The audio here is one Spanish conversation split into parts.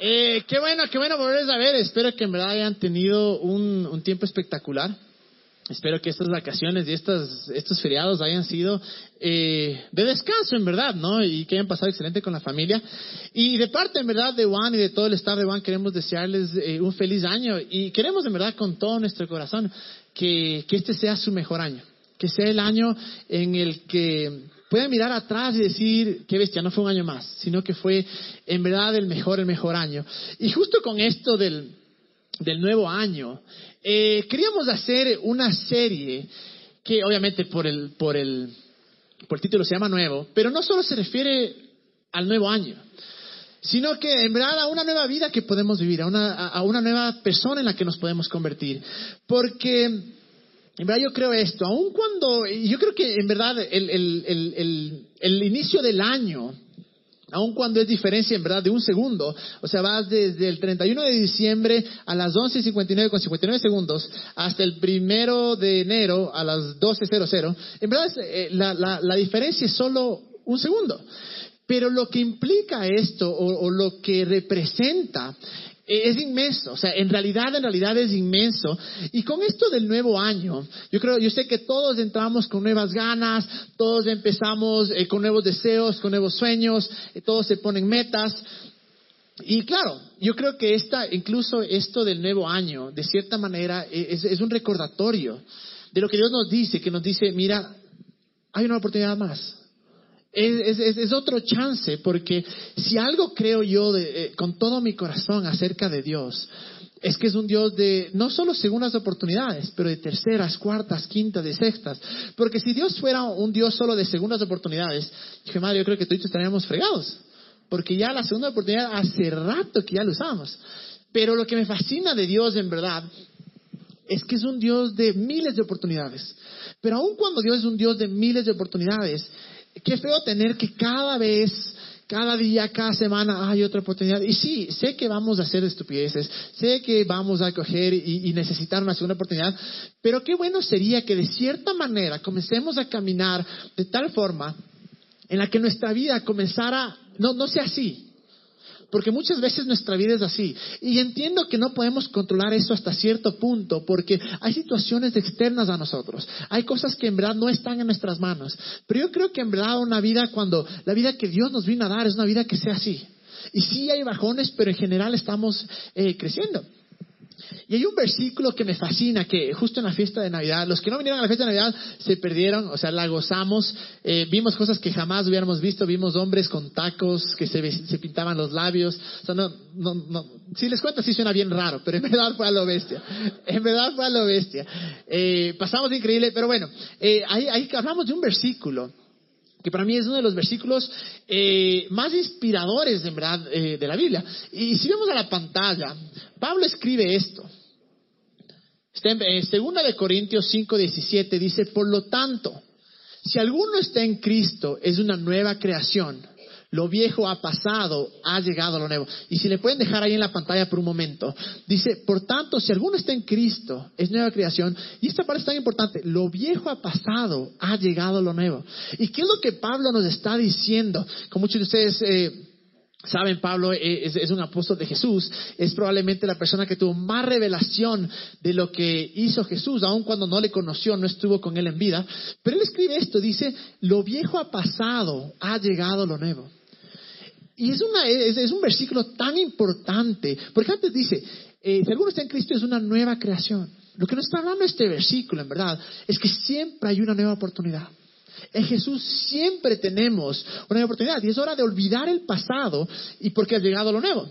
Eh, qué bueno, qué bueno volverles a ver. Espero que en verdad hayan tenido un, un tiempo espectacular. Espero que estas vacaciones y estos, estos feriados hayan sido eh, de descanso, en verdad, ¿no? Y que hayan pasado excelente con la familia. Y de parte, en verdad, de Juan y de todo el staff de Juan, queremos desearles eh, un feliz año. Y queremos, en verdad, con todo nuestro corazón, que, que este sea su mejor año. Que sea el año en el que pueden mirar atrás y decir, qué bestia, no fue un año más, sino que fue en verdad el mejor, el mejor año. Y justo con esto del, del nuevo año, eh, queríamos hacer una serie que obviamente por el, por, el, por el título se llama nuevo, pero no solo se refiere al nuevo año, sino que en verdad a una nueva vida que podemos vivir, a una, a una nueva persona en la que nos podemos convertir. Porque en verdad yo creo esto, aun cuando, yo creo que en verdad el, el, el, inicio del año, aun cuando es diferencia en verdad de un segundo, o sea, vas desde el 31 de diciembre a las 11.59 con 59 segundos hasta el primero de enero a las 12.00, en verdad eh, la, diferencia es solo un segundo. Pero lo que implica esto o lo que representa es inmenso, o sea, en realidad, en realidad es inmenso. Y con esto del nuevo año, yo creo, yo sé que todos entramos con nuevas ganas, todos empezamos eh, con nuevos deseos, con nuevos sueños, eh, todos se ponen metas. Y claro, yo creo que esta, incluso esto del nuevo año, de cierta manera, es un recordatorio de lo que Dios nos dice, que nos dice, mira, hay una oportunidad más es, es, otro chance, porque si algo creo yo eh, con todo mi corazón acerca de Dios, es que es un Dios de no solo segundas oportunidades, pero de terceras, cuartas, quintas, de sextas. Porque si Dios fuera un Dios solo de segundas oportunidades, dije, madre, yo creo que yo estaríamos fregados. Porque ya la segunda oportunidad hace rato que ya lo usamos. Pero lo que me fascina de Dios en verdad es que es un Dios de miles de oportunidades. Pero aun cuando Dios es un Dios de miles de oportunidades, qué feo tener que cada vez, cada día, cada semana hay otra oportunidad. Y sí, sé que vamos a hacer estupideces, sé que vamos a coger y, y, necesitar una oportunidad, pero qué bueno sería que de cierta manera comencemos a caminar de tal forma en la que nuestra vida comenzara, no, no sea así, porque muchas veces nuestra vida es así. Y entiendo que no podemos controlar eso hasta cierto punto, porque hay situaciones externas a nosotros. Hay cosas que en verdad no están en nuestras manos. Pero yo creo que en verdad una vida, cuando la vida que Dios nos vino a dar es una vida que sea así. Y sí hay bajones, pero en general estamos eh, creciendo. Y hay un versículo que me fascina, que justo en la fiesta de Navidad, los que no vinieron a la fiesta de Navidad se perdieron, o sea, la gozamos, eh, vimos cosas que jamás hubiéramos visto, vimos hombres con tacos que se, pintaban los labios, o sea, no, no, no, si les cuento sí suena bien raro, pero en verdad fue a lo bestia, en verdad fue a lo bestia. Eh, pasamos increíble, pero bueno, eh, ahí hablamos de un versículo que para mí es uno de los versículos eh, más inspiradores, en verdad, eh, de la Biblia. Y si vemos a la pantalla, Pablo escribe esto. Está en, en 2 de Corintios 5, 17, dice, por lo tanto, si alguno está en Cristo, es una nueva creación. Lo viejo ha pasado, ha llegado lo nuevo. Y si le pueden dejar ahí en la pantalla por un momento, dice, por tanto, si alguno está en Cristo, es nueva creación. Y esta parte es tan importante, lo viejo ha pasado, ha llegado lo nuevo. ¿Y qué es lo que Pablo nos está diciendo? Como muchos de ustedes... Eh, Saben, Pablo es, es, un apóstol de Jesús, es probablemente la persona que tuvo más revelación de lo que hizo Jesús, aun cuando no le conoció, no estuvo con él en vida. Pero él escribe esto, dice, lo viejo ha pasado, ha llegado lo nuevo. Y es, una, un versículo tan importante, porque antes dice, eh, si alguno está en Cristo es una nueva creación. Lo que nos está hablando este versículo, en verdad, es que siempre hay una nueva oportunidad. En Jesús siempre tenemos una nueva oportunidad y es hora de olvidar el pasado y porque ha llegado lo nuevo.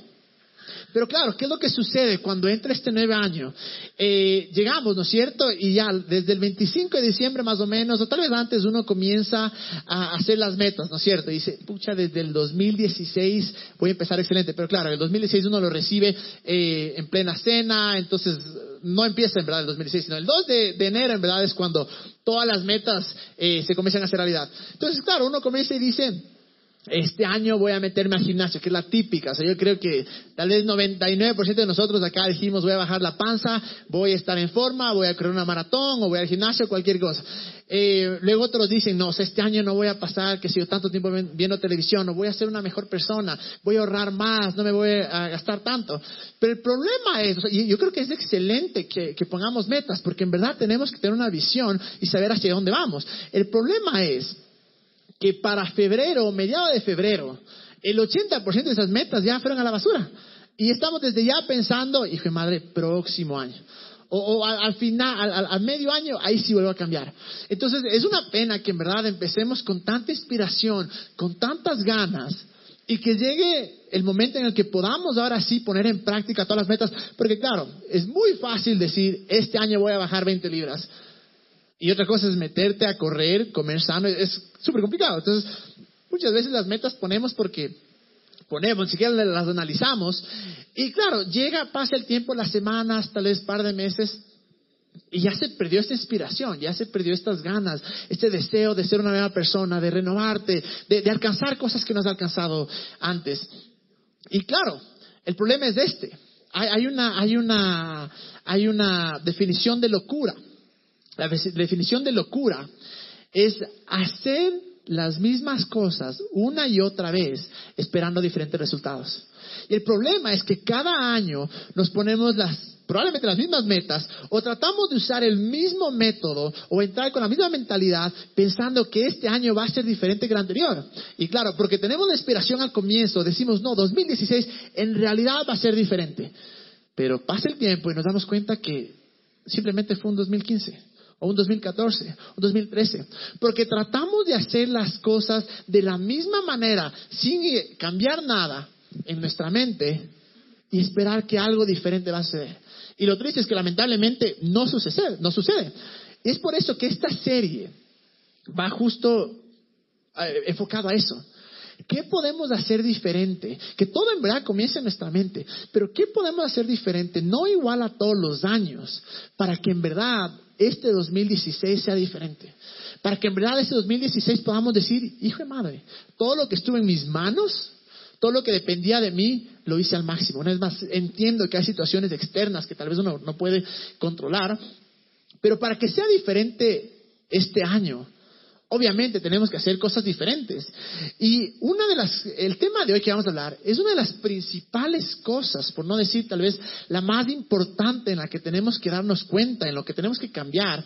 Pero claro, ¿qué es lo que sucede cuando entra este nueve año? Eh, llegamos, ¿no es cierto? Y ya desde el 25 de diciembre más o menos, o tal vez antes, uno comienza a hacer las metas, ¿no es cierto? Y dice, pucha, desde el 2016 voy a empezar excelente. Pero claro, el 2016 uno lo recibe eh, en plena cena, entonces no empieza en verdad el 2016, sino el 2 de, enero en verdad es cuando todas las metas eh, se comienzan a hacer realidad. Entonces, claro, uno comienza y dice, este año voy a meterme al gimnasio, que es la típica. O sea, yo creo que tal vez 99% de nosotros acá dijimos voy a bajar la panza, voy a estar en forma, voy a correr una maratón o voy al gimnasio, cualquier cosa. Eh, luego otros dicen, no, este año no voy a pasar, que sigo tanto tiempo viendo televisión, no voy a ser una mejor persona, voy a ahorrar más, no me voy a gastar tanto. Pero el problema es, yo creo que es excelente que, que pongamos metas, porque en verdad tenemos que tener una visión y saber hacia dónde vamos. El problema es que para febrero, mediado de febrero, el 80% de esas metas ya fueron a la basura. Y estamos desde ya pensando, hijo de madre, próximo año. O, al, final, al, medio año, ahí sí vuelvo a cambiar. Entonces, es una pena que en verdad empecemos con tanta inspiración, con tantas ganas, y que llegue el momento en el que podamos ahora sí poner en práctica todas las metas. Porque claro, es muy fácil decir, este año voy a bajar 20 libras. Y otra cosa es meterte a correr, comer sano, es súper complicado. Entonces, muchas veces las metas ponemos porque ponemos, ni siquiera las analizamos. Y claro, llega, pasa el tiempo, las semanas, tal vez par de meses, y ya se perdió esta inspiración, ya se perdió estas ganas, este deseo de ser una nueva persona, de renovarte, de, alcanzar cosas que no has alcanzado antes. Y claro, el problema es este. Hay, una, hay, una, hay una definición de locura. La definición de locura es hacer las mismas cosas una y otra vez esperando diferentes resultados. Y el problema es que cada año nos ponemos las, probablemente las mismas metas o tratamos de usar el mismo método o entrar con la misma mentalidad pensando que este año va a ser diferente que el anterior. Y claro, porque tenemos la inspiración al comienzo, decimos, no, 2016 en realidad va a ser diferente. Pero pasa el tiempo y nos damos cuenta que simplemente fue un 2015 o un 2014, un 2013, porque tratamos de hacer las cosas de la misma manera, sin cambiar nada en nuestra mente y esperar que algo diferente va a suceder. Y lo triste es que lamentablemente no sucede, no sucede. Es por eso que esta serie va justo eh, enfocado a eso. ¿Qué podemos hacer diferente? Que todo en verdad comience en nuestra mente. Pero ¿qué podemos hacer diferente? No igual a todos los años, para que en verdad este 2016 sea diferente. Para que en verdad este 2016 podamos decir, hijo de madre, todo lo que estuvo en mis manos, todo lo que dependía de mí, lo hice al máximo. Una vez más, entiendo que hay situaciones externas que tal vez uno no puede controlar, pero para que sea diferente este año, obviamente tenemos que hacer cosas diferentes. Y una de las, el tema de hoy que vamos a hablar es una de las principales cosas, por no decir tal vez la más importante en la que tenemos que darnos cuenta, en lo que tenemos que cambiar,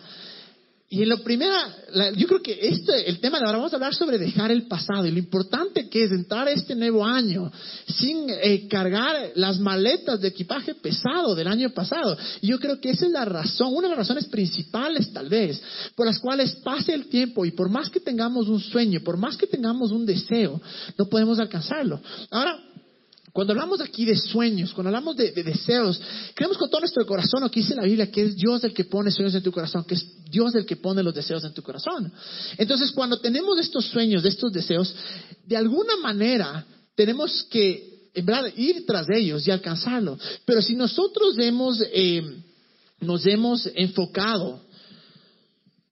y en lo primera, yo creo que este, el tema de ahora vamos a hablar sobre dejar el pasado y lo importante que es entrar este nuevo año sin eh, cargar las maletas de equipaje pesado del año pasado. Y yo creo que esa es la razón, una de las razones principales tal vez, por las cuales pase el tiempo y por más que tengamos un sueño, por más que tengamos un deseo, no podemos alcanzarlo. Ahora, cuando hablamos aquí de sueños, cuando hablamos de, deseos, creemos con todo nuestro corazón lo que dice la Biblia, que es Dios el que pone sueños en tu corazón, que es Dios el que pone los deseos en tu corazón. Entonces, cuando tenemos estos sueños, estos deseos, de alguna manera tenemos que, ir tras ellos y alcanzarlo. Pero si nosotros hemos, eh, nos hemos enfocado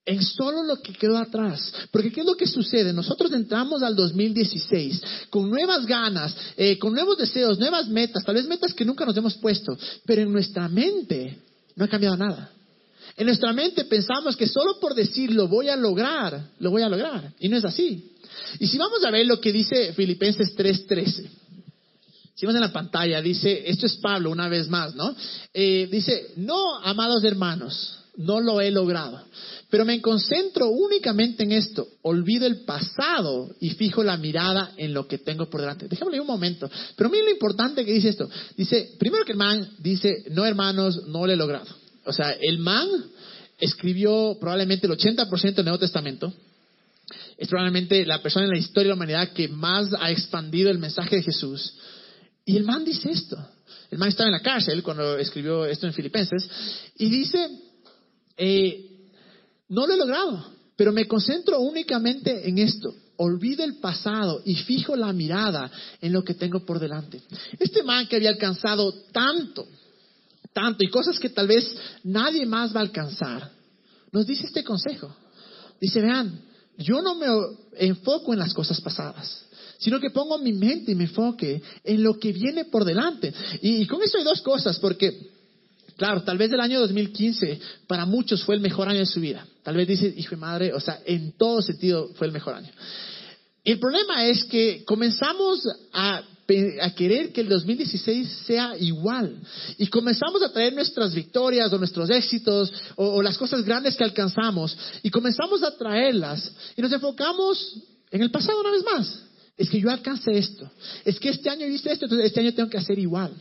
en solo lo que quedó atrás. Porque ¿qué es lo que sucede? Nosotros entramos al 2016 con nuevas ganas, eh, con nuevos deseos, nuevas metas, tal vez metas que nunca nos hemos puesto, pero en nuestra mente no ha cambiado nada. En nuestra mente pensamos que solo por decir lo voy a lograr, lo voy a lograr. Y no es así. Y si vamos a ver lo que dice Filipenses 3:13. Si vamos en la pantalla, dice, esto es Pablo una vez más, ¿no? Eh, dice, no, amados hermanos, no lo he logrado. Pero me concentro únicamente en esto. Olvido el pasado y fijo la mirada en lo que tengo por delante. Déjame un momento. Pero miren lo importante que dice esto. Dice, primero que el man dice, no hermanos, no lo he logrado. O sea, el man escribió probablemente el 80% del Nuevo Testamento. Es probablemente la persona en la historia de la humanidad que más ha expandido el mensaje de Jesús. Y el man dice esto. El man estaba en la cárcel cuando escribió esto en Filipenses. Y dice, eh, no lo he logrado, pero me concentro únicamente en esto. Olvido el pasado y fijo la mirada en lo que tengo por delante. Este man que había alcanzado tanto, tanto, y cosas que tal vez nadie más va a alcanzar, nos dice este consejo. Dice, vean, yo no me enfoco en las cosas pasadas, sino que pongo mi mente y me enfoque en lo que viene por delante. Y, con eso hay dos cosas, porque, claro, tal vez el año 2015 para muchos fue el mejor año de su vida. Tal vez dice, hijo de madre, o sea, en todo sentido fue el mejor año. El problema es que comenzamos a, querer que el 2016 sea igual y comenzamos a traer nuestras victorias o nuestros éxitos o, o las cosas grandes que alcanzamos y comenzamos a traerlas y nos enfocamos en el pasado una vez más. Es que yo alcancé esto. Es que este año hice esto, entonces este año tengo que hacer igual.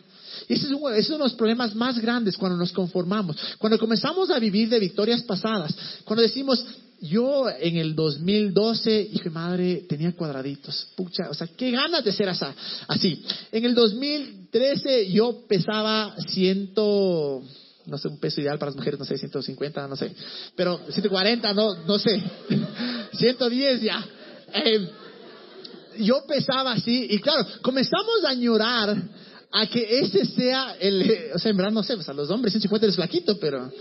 Ese es, uno, ese es, uno de los problemas más grandes cuando nos conformamos. Cuando comenzamos a vivir de victorias pasadas. Cuando decimos, yo en el 2012, hijo de madre, tenía cuadraditos. Pucha, o sea, qué ganas de ser así. En el 2013 yo pesaba ciento, no sé, un peso ideal para las mujeres, no sé, 150, no sé. Pero 140, no, no sé. 110 ya. Eh, yo pesaba así y claro, comenzamos a añorar a que ese sea el, o sea, en verdad no sé, o sea, los hombres 150 es flaquito, pero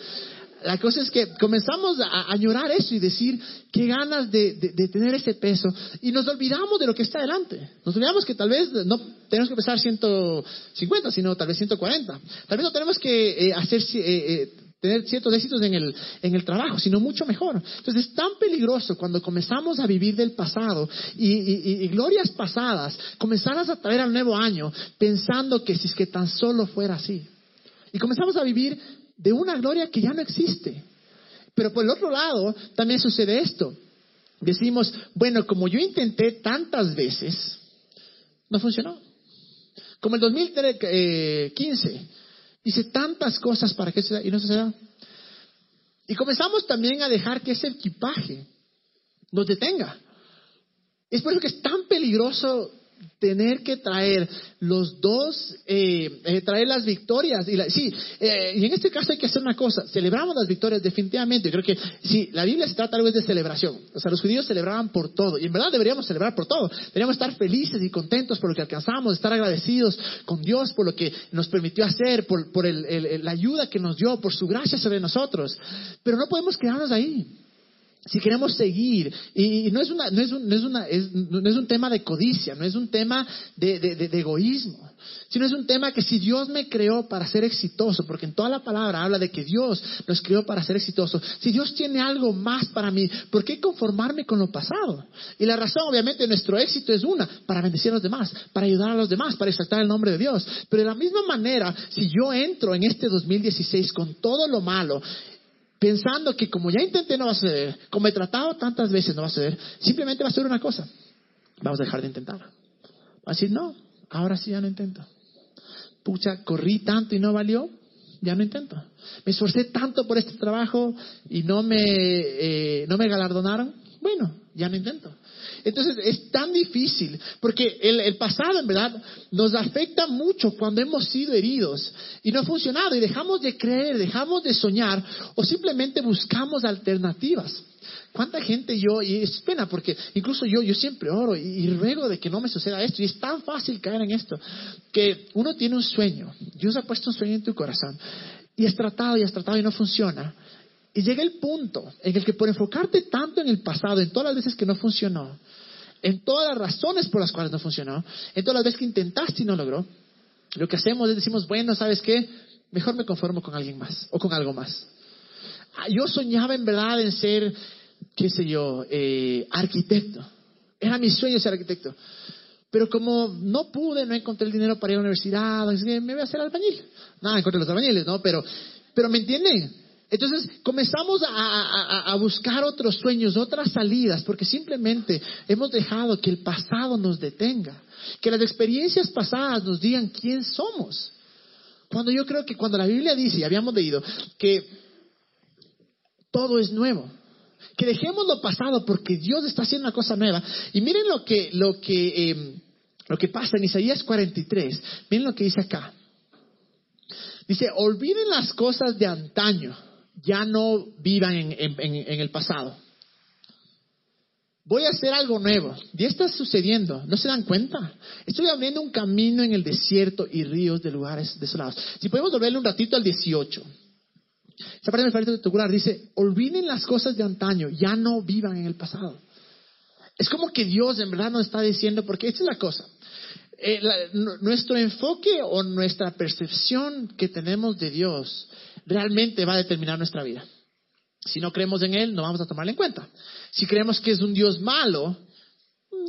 la cosa es que comenzamos a añorar eso y decir qué ganas de, tener ese peso y nos olvidamos de lo que está adelante. Nos olvidamos que tal vez no tenemos que pesar 150, sino tal vez 140. Tal vez no tenemos que eh, hacer... Eh, eh, tener ciertos éxitos en el, en el trabajo, sino mucho mejor. Entonces es tan peligroso cuando comenzamos a vivir del pasado y, glorias pasadas, comenzarlas a traer al nuevo año pensando que si es que tan solo fuera así. Y comenzamos a vivir de una gloria que ya no existe. Pero por el otro lado, también sucede esto. Decimos, bueno, como yo intenté tantas veces, no funcionó. Como el 2015, Dice tantas cosas para que y no se da. Y comenzamos también a dejar que ese equipaje nos detenga. Es por eso que es tan peligroso tener que traer los dos, eh, eh, traer las victorias. Y sí, eh, y en este caso hay que hacer una cosa, celebramos las victorias definitivamente. Creo que sí, la Biblia se trata tal vez de celebración. O sea, los judíos celebraban por todo. Y en verdad deberíamos celebrar por todo. Deberíamos estar felices y contentos por lo que alcanzamos, estar agradecidos con Dios por lo que nos permitió hacer, por, por la ayuda que nos dio, por su gracia sobre nosotros. Pero no podemos quedarnos ahí si queremos seguir, y, no, es una, no, es un, no, es una, no es un tema de codicia, no es un tema de, de, egoísmo, sino es un tema que si Dios me creó para ser exitoso, porque en toda la palabra habla de que Dios nos creó para ser exitoso, si Dios tiene algo más para mí, ¿por qué conformarme con lo pasado? Y la razón, obviamente, de nuestro éxito es una, para bendecir a los demás, para ayudar a los demás, para exaltar el nombre de Dios. Pero de la misma manera, si yo entro en este 2016 con todo lo malo, pensando que como ya intenté no va a suceder, como he tratado tantas veces no va a suceder, simplemente va a ser una cosa, vamos a dejar de intentar. Va a decir, no, ahora sí ya no intento. Pucha, corrí tanto y no valió, ya no intento. Me esforcé tanto por este trabajo y no me, eh, no me galardonaron, bueno, ya no intento. Entonces es tan difícil, porque el, pasado en verdad nos afecta mucho cuando hemos sido heridos y no ha funcionado y dejamos de creer, dejamos de soñar o simplemente buscamos alternativas. ¿Cuánta gente yo, y es pena porque incluso yo, yo siempre oro y, ruego de que no me suceda esto, y es tan fácil caer en esto, que uno tiene un sueño, Dios ha puesto un sueño en tu corazón, y has tratado y has tratado y no funciona, y llega el punto en el que por enfocarte tanto en el pasado, en todas las veces que no funcionó, en todas las razones por las cuales no funcionó, en todas las veces que intentaste y no logró, lo que hacemos es decimos, bueno, ¿sabes qué? Mejor me conformo con alguien más o con algo más. Ah, yo soñaba en verdad en ser, qué sé yo, eh, arquitecto. Era mi sueño ser arquitecto. Pero como no pude, no encontré el dinero para ir a la universidad, me voy a hacer albañil. Nada, encontré los albañiles, ¿no? Pero, pero me entienden. Entonces comenzamos a, buscar otros sueños, otras salidas, porque simplemente hemos dejado que el pasado nos detenga, que las experiencias pasadas nos digan quién somos. Cuando yo creo que cuando la Biblia dice, y habíamos leído, que todo es nuevo, que dejemos lo pasado porque Dios está haciendo una cosa nueva. Y miren lo que, lo que, em, lo que pasa en Isaías 43, miren lo que dice acá. Dice, olviden las cosas de antaño ya no vivan en, el pasado. Voy a hacer algo nuevo. Y está sucediendo. ¿No se dan cuenta? Estoy abriendo un camino en el desierto y ríos de lugares desolados. Si podemos volverle un ratito al 18. Esa parte parece espectacular. Dice, olviden las cosas de antaño, ya no vivan en el pasado. Es como que Dios en verdad nos está diciendo, porque esta es la cosa. Eh, nuestro enfoque o nuestra percepción que tenemos de Dios realmente va a determinar nuestra vida. Si no creemos en Él, no vamos a tomarlo en cuenta. Si creemos que es un Dios malo,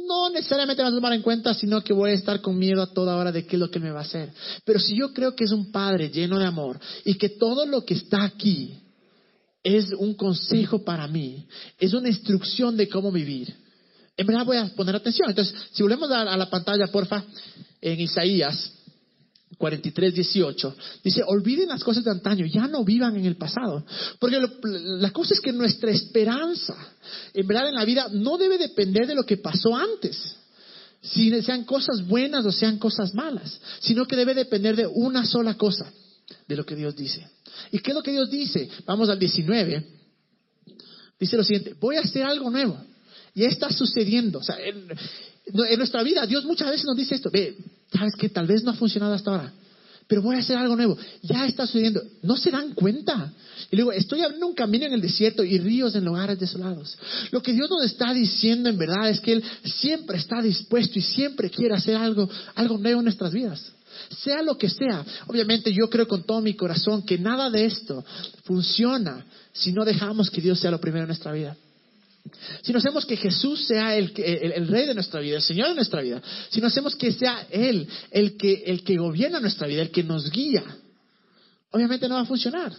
no necesariamente vamos a tomar en cuenta, sino que voy a estar con miedo a toda hora de qué es lo que me va a hacer. Pero si yo creo que es un Padre lleno de amor y que todo lo que está aquí es un consejo para mí, es una instrucción de cómo vivir, en verdad voy a poner atención. Entonces, si volvemos a, la pantalla, porfa, en Isaías 43, 18, dice, olviden las cosas de antaño, ya no vivan en el pasado. Porque la cosa es que nuestra esperanza, en verdad en la vida, no debe depender de lo que pasó antes. Si sean cosas buenas o sean cosas malas, sino que debe depender de una sola cosa, de lo que Dios dice. ¿Y qué es lo que Dios dice? Vamos al 19. Dice lo siguiente, voy a hacer algo nuevo. Ya está sucediendo. Sea, en, nuestra vida, Dios muchas veces nos dice esto. Ve, sabes que tal vez no ha funcionado hasta ahora, pero voy a hacer algo nuevo. Ya está sucediendo. No se dan cuenta. Y luego, estoy abriendo un camino en el desierto y ríos en lugares desolados. Lo que Dios nos está diciendo en verdad es que Él siempre está dispuesto y siempre quiere hacer algo, algo nuevo en nuestras vidas. Sea lo que sea. Obviamente yo creo con todo mi corazón que nada de esto funciona si no dejamos que Dios sea lo primero en nuestra vida. Si no hacemos que Jesús sea el, rey de nuestra vida, el Señor de nuestra vida, si no hacemos que sea Él el que, gobierna nuestra vida, el que nos guía, obviamente no va a funcionar.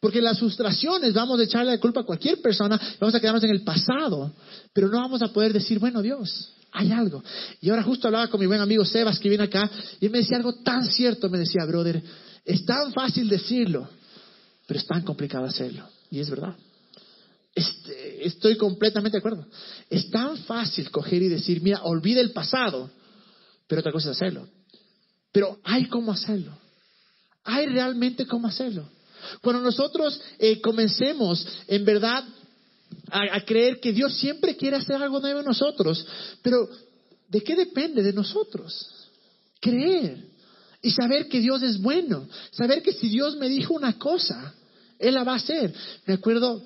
Porque las frustraciones vamos a echarle la culpa a cualquier persona, vamos a quedarnos en el pasado, pero no vamos a poder decir, bueno Dios, hay algo. Y ahora justo hablaba con mi buen amigo Sebas que viene acá y me decía algo tan cierto, me decía, brother, es tan fácil decirlo, pero es tan complicado hacerlo. Y es verdad. Este, estoy completamente de acuerdo. Es tan fácil coger y decir, mira, olvida el pasado, pero otra cosa es hacerlo. Pero hay cómo hacerlo. Hay realmente cómo hacerlo. Cuando nosotros eh, comencemos, en verdad, a, a, creer que Dios siempre quiere hacer algo nuevo en nosotros, pero ¿de qué depende de nosotros? Creer y saber que Dios es bueno, saber que si Dios me dijo una cosa, Él la va a hacer. Me acuerdo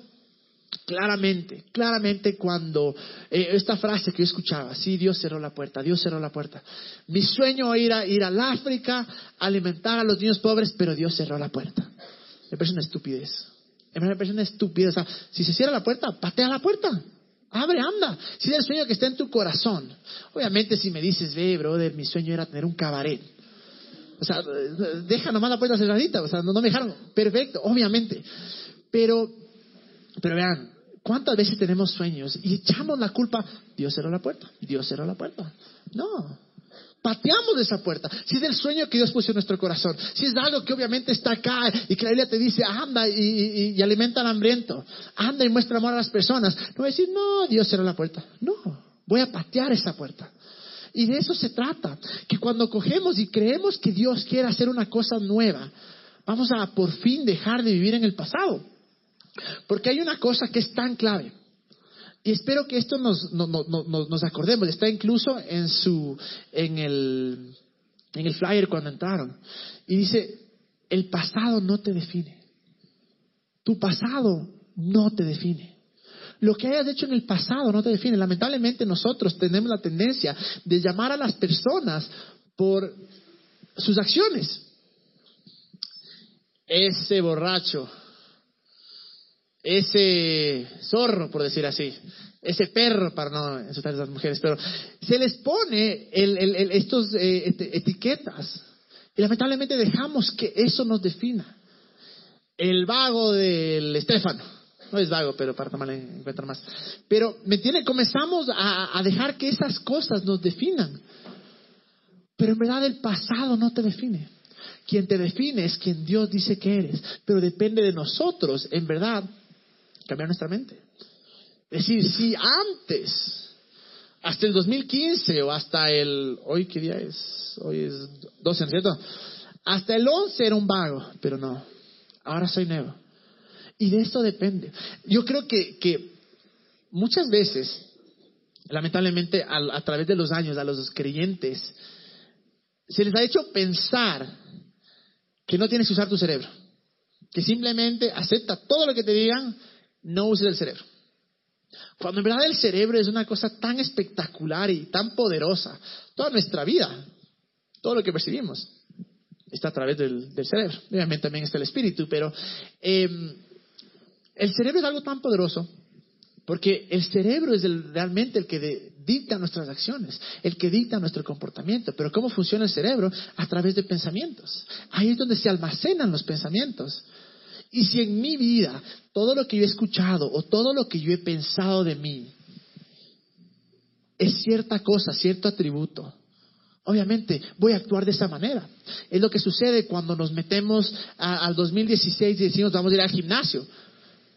Claramente, claramente cuando eh, esta frase que yo escuchaba, sí, Dios cerró la puerta, Dios cerró la puerta. Mi sueño era ir al África, alimentar a los niños pobres, pero Dios cerró la puerta. Me parece una estupidez. Me parece una estupidez. si se cierra la puerta, patea la puerta. Abre, anda. Si es el sueño que está en tu corazón. Obviamente si me dices, ve, brother, mi sueño era tener un cabaret. O sea, deja nomás la puerta cerradita. O sea, no me dejaron. Perfecto, obviamente. Pero pero vean, ¿cuántas veces tenemos sueños y echamos la culpa? Dios cerró la puerta, Dios cerró la puerta. No, pateamos esa puerta. Si es el sueño que Dios puso en nuestro corazón, si es algo que obviamente está acá y que la Biblia te dice, anda y, alimenta al hambriento, anda y muestra amor a las personas, no voy a decir, no, Dios cerró la puerta. No, voy a patear esa puerta. Y de eso se trata, que cuando cogemos y creemos que Dios quiere hacer una cosa nueva, vamos a por fin dejar de vivir en el pasado. Porque hay una cosa que es tan clave. Y espero que esto nos, nos acordemos. Está incluso en, su, en, el, en el flyer cuando entraron. Y dice, el pasado no te define. Tu pasado no te define. Lo que hayas hecho en el pasado no te define. Lamentablemente nosotros tenemos la tendencia de llamar a las personas por sus acciones. Ese borracho ese zorro, por decir así, ese perro, para no insultar a las mujeres, pero se les pone el, el, estos eh, etiquetas y lamentablemente dejamos que eso nos defina. El vago del Estefano, no es vago, pero para tomar en cuenta más. Pero, ¿me entiende? Comenzamos a, a dejar que esas cosas nos definan. Pero en verdad el pasado no te define. Quien te define es quien Dios dice que eres. Pero depende de nosotros, en verdad, cambiar nuestra mente. Es decir, si antes, hasta el 2015 o hasta el, hoy qué día es, hoy es 12, ¿cierto? Hasta el 11 era un vago, pero no, ahora soy nuevo. Y de esto depende. Yo creo que, que muchas veces, lamentablemente, a, a través de los años, a los creyentes, se les ha hecho pensar que no tienes que usar tu cerebro, que simplemente acepta todo lo que te digan no uses el cerebro. Cuando en verdad el cerebro es una cosa tan espectacular y tan poderosa, toda nuestra vida, todo lo que percibimos, está a través del, cerebro. Obviamente también está el espíritu, pero em, el cerebro es algo tan poderoso porque el cerebro es realmente el que dicta nuestras acciones, el que dicta nuestro comportamiento. Pero ¿cómo funciona el cerebro? A través de pensamientos. Ahí es donde se almacenan los pensamientos. Y si en mi vida todo lo que yo he escuchado o todo lo que yo he pensado de mí es cierta cosa, cierto atributo, obviamente voy a actuar de esa manera. Es lo que sucede cuando nos metemos al 2016 y decimos vamos a ir al gimnasio.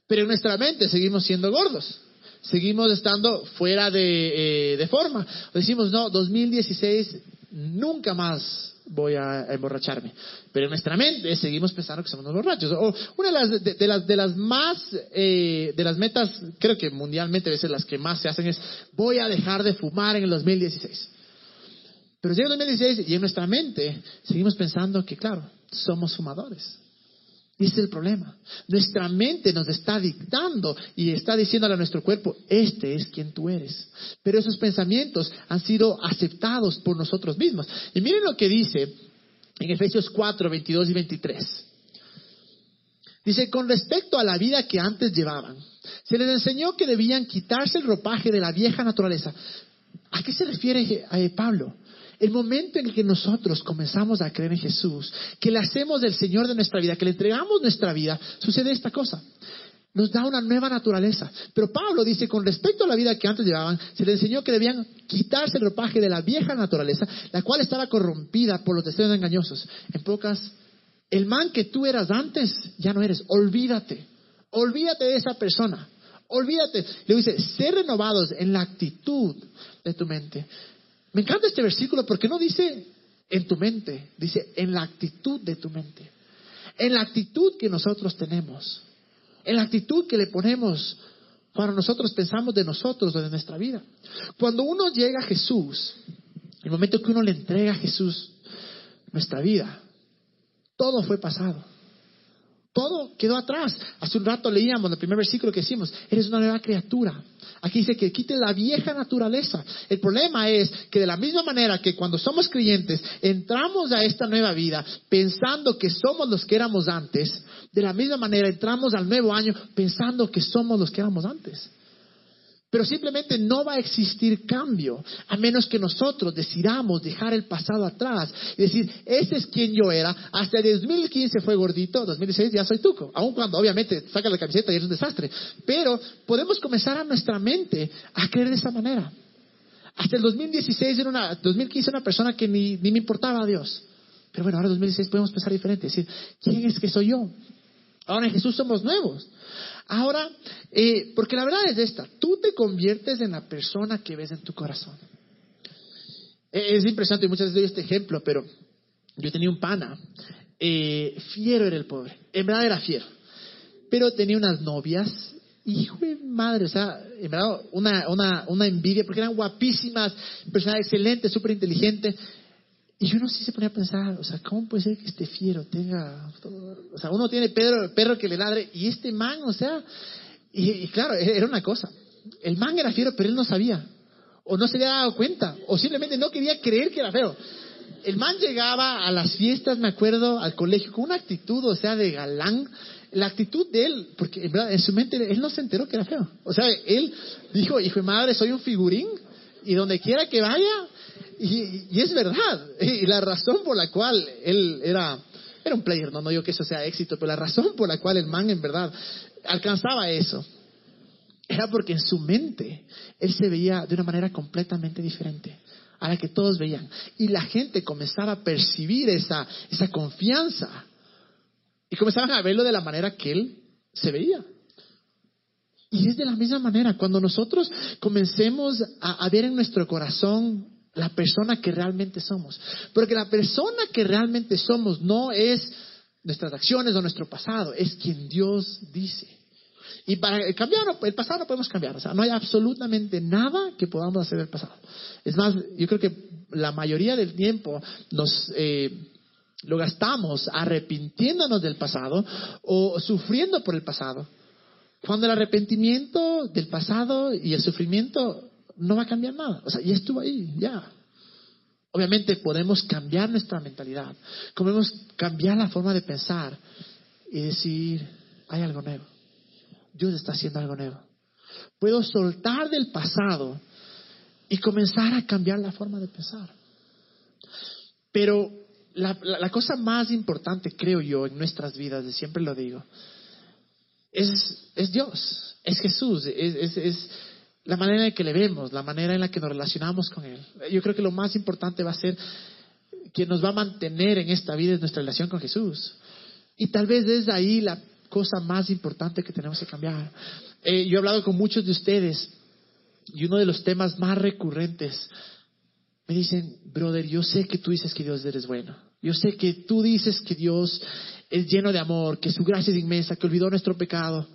Pero en nuestra mente seguimos siendo gordos. Seguimos estando fuera de, eh, forma. decimos, no, 2016 nunca más voy a, emborracharme. Pero en nuestra mente seguimos pensando que somos los borrachos. O una de las, de, las, de las más, eh, de las metas, creo que mundialmente a veces las que más se hacen es, voy a dejar de fumar en el 2016. Pero llega el 2016 y en nuestra mente seguimos pensando que, claro, somos fumadores. Y ese es el problema. Nuestra mente nos está dictando y está diciéndole a nuestro cuerpo, este es quien tú eres. Pero esos pensamientos han sido aceptados por nosotros mismos. Y miren lo que dice en Efesios 4, 22 y 23. Dice, con respecto a la vida que antes llevaban, se les enseñó que debían quitarse el ropaje de la vieja naturaleza. ¿A qué se refiere eh, Pablo? El momento en que nosotros comenzamos a creer en Jesús, que le hacemos del Señor de nuestra vida, que le entregamos nuestra vida, sucede esta cosa. Nos da una nueva naturaleza. Pero Pablo dice, con respecto a la vida que antes llevaban, se le enseñó que debían quitarse el ropaje de la vieja naturaleza, la cual estaba corrompida por los deseos engañosos. En pocas, el man que tú eras antes, ya no eres. Olvídate. Olvídate de esa persona. Olvídate. Le dice, ser renovados en la actitud de tu mente. Me encanta este versículo porque no dice en tu mente, dice en la actitud de tu mente, en la actitud que nosotros tenemos, en la actitud que le ponemos cuando nosotros pensamos de nosotros o de nuestra vida. Cuando uno llega a Jesús, el momento que uno le entrega a Jesús nuestra vida, todo fue pasado. Todo quedó atrás. Hace un rato leíamos el primer versículo que hicimos, eres una nueva criatura. Aquí dice que quite la vieja naturaleza. El problema es que de la misma manera que cuando somos creyentes entramos a esta nueva vida pensando que somos los que éramos antes, de la misma manera entramos al nuevo año pensando que somos los que éramos antes. Pero simplemente no va a existir cambio a menos que nosotros decidamos dejar el pasado atrás y decir, ese es quien yo era. Hasta el 2015 fue gordito, 2016 ya soy tuco. Aun cuando obviamente saca la camiseta y es un desastre. Pero podemos comenzar a nuestra mente a creer de esa manera. Hasta el 2016 era una, 2015 era una persona que ni, ni me importaba a Dios. Pero bueno, ahora en 2016 podemos pensar diferente. Decir, ¿quién es que soy yo? Ahora en Jesús somos nuevos. Ahora, eh, porque la verdad es esta, tú te conviertes en la persona que ves en tu corazón. Eh, es impresionante, y muchas veces doy este ejemplo, pero yo tenía un pana, eh, fiero era el pobre, en verdad era fiero, pero tenía unas novias, hijo de madre, o sea, en verdad una, una, una envidia, porque eran guapísimas, persona excelente, súper inteligente, y yo no sé si se ponía a pensar, o sea, ¿cómo puede ser que este fiero tenga, o sea, uno tiene perro, que le ladre y este man, o sea, y, claro, e-, era una cosa, el man era fiero, pero él no sabía, o no se había dado cuenta, o simplemente no quería creer que era feo. El man llegaba a las fiestas, me acuerdo, al colegio, con una actitud, o sea, de galán, la actitud de él, porque en, su mente él no se enteró que era feo. O sea, él dijo, hijo de madre, soy un figurín, y donde quiera que vaya, y, es verdad. Y la razón por la cual él era, era un player, no, no digo que eso sea éxito, pero la razón por la cual el man en verdad alcanzaba eso era porque en su mente él se veía de una manera completamente diferente a la que todos veían. Y la gente comenzaba a percibir esa, esa confianza y comenzaban a verlo de la manera que él se veía. Y es de la misma manera, cuando nosotros comencemos a, a ver en nuestro corazón la persona que realmente somos. Porque la persona que realmente somos no es nuestras acciones o nuestro pasado, es quien Dios dice. Y para cambiar el pasado no podemos cambiar, o sea, no hay absolutamente nada que podamos hacer del pasado. Es más, yo creo que la mayoría del tiempo nos eh, lo gastamos arrepintiéndonos del pasado o sufriendo por el pasado Cuando el arrepentimiento del pasado y el sufrimiento no va a cambiar nada. O sea, ya estuvo ahí, ya. Obviamente podemos cambiar nuestra mentalidad, podemos cambiar la forma de pensar y decir, hay algo nuevo. Dios está haciendo algo nuevo. Puedo soltar del pasado y comenzar a cambiar la forma de pensar. Pero la, cosa más importante, creo yo, en nuestras vidas, y siempre lo digo, es, es Dios, es Jesús, es, es, la manera en que le vemos, la manera en la que nos relacionamos con Él. Yo creo que lo más importante va a ser que nos va a mantener en esta vida es nuestra relación con Jesús. Y tal vez desde ahí la cosa más importante que tenemos que cambiar. Eh, yo he hablado con muchos de ustedes y uno de los temas más recurrentes me dicen, brother, yo sé que tú dices que Dios eres bueno. Yo sé que tú dices que Dios es lleno de amor, que su gracia es inmensa, que olvidó nuestro pecado.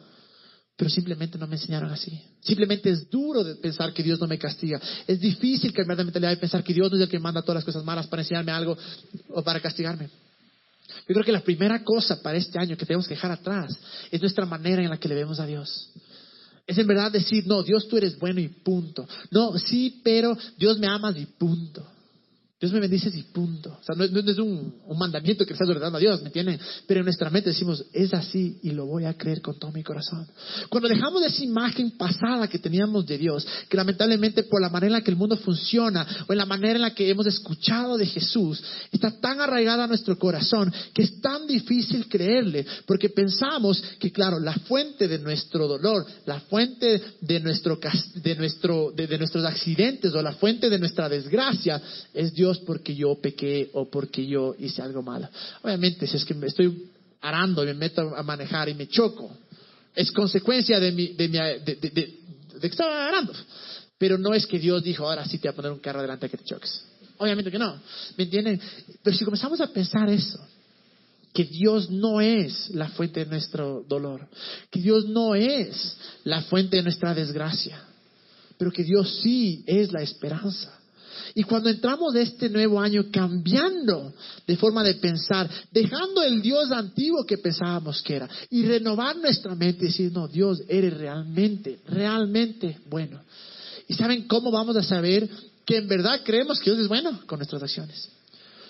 Pero simplemente no me enseñaron así. Simplemente es duro pensar que Dios no me castiga. Es difícil cambiar de mentalidad y pensar que Dios no es el que manda todas las cosas malas para enseñarme algo o para castigarme. Yo creo que la primera cosa para este año que tenemos que dejar atrás es nuestra manera en la que le vemos a Dios. Es en verdad decir, no, Dios tú eres bueno y punto. No, sí, pero Dios me amas y punto. Dios me bendice y punto. O sea, no, es un, mandamiento que le estás ordenando a Dios, ¿me entienden? Pero en nuestra mente decimos, es así y lo voy a creer con todo mi corazón. Cuando dejamos esa imagen pasada que teníamos de Dios, que lamentablemente por la manera en la que el mundo funciona o en la manera en la que hemos escuchado de Jesús, está tan arraigada a nuestro corazón que es tan difícil creerle, porque pensamos que, claro, la fuente de nuestro dolor, la fuente de, nuestro, de, nuestro, de nuestros accidentes o la fuente de nuestra desgracia es Dios porque yo pequé o porque yo hice algo malo. Obviamente, si es que me estoy arando y me meto a manejar y me choco, es consecuencia de, mi, de, mi, de, de, que estaba arando. Pero no es que Dios dijo, ahora sí te voy a poner un carro delante que te choques. Obviamente que no. ¿Me entienden? Pero si comenzamos a pensar eso, que Dios no es la fuente de nuestro dolor, que Dios no es la fuente de nuestra desgracia, pero que Dios sí es la esperanza. Y cuando entramos de este nuevo año cambiando de forma de pensar, dejando el Dios antiguo que pensábamos que era, y renovar nuestra mente y decir, no, Dios, eres realmente, realmente bueno. ¿Y saben cómo vamos a saber que en verdad creemos que Dios es bueno? Con nuestras acciones.